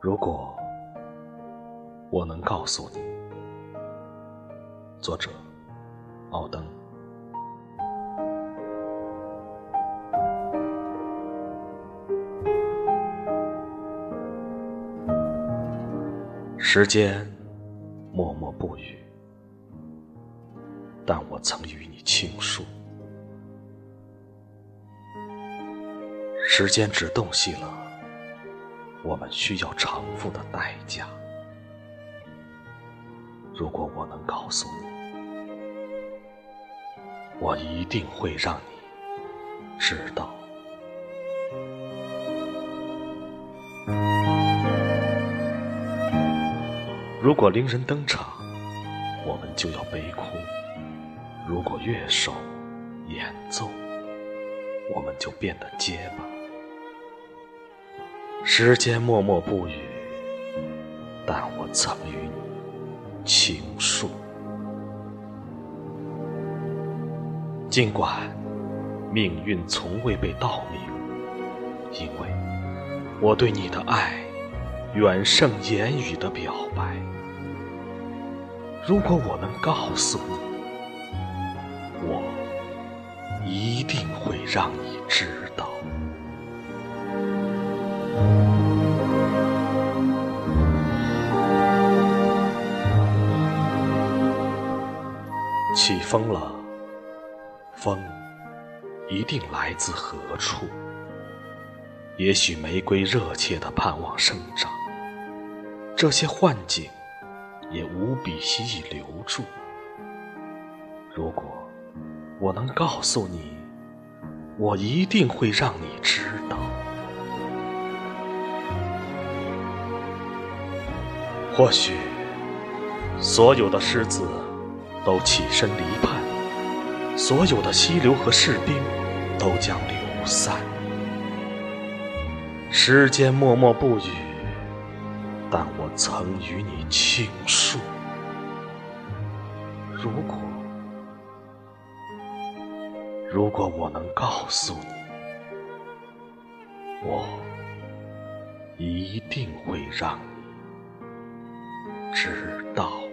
如果我能告诉你。作者：奥登。时间默默不语，但我曾与你倾诉。时间只洞悉了我们需要偿付的代价。如果我能告诉你，我一定会让你知道。如果伶人登场，我们就要悲哭；如果乐手演奏，我们就变得结巴。时间默默不语，但我曾与你倾诉。尽管命运从未被道明，因为我对你的爱远胜言语的表白。如果我能告诉你，我一定会让你知道。起风了，风一定来自何处？也许玫瑰热切的盼望生长，这些幻景也无比希冀留住。如果我能告诉你，我一定会让你知道。或许，所有的狮子都起身离叛，所有的溪流和士兵都将流散。时间默默不语，但我曾与你倾诉。如果，如果我能告诉你，我一定会让你知道。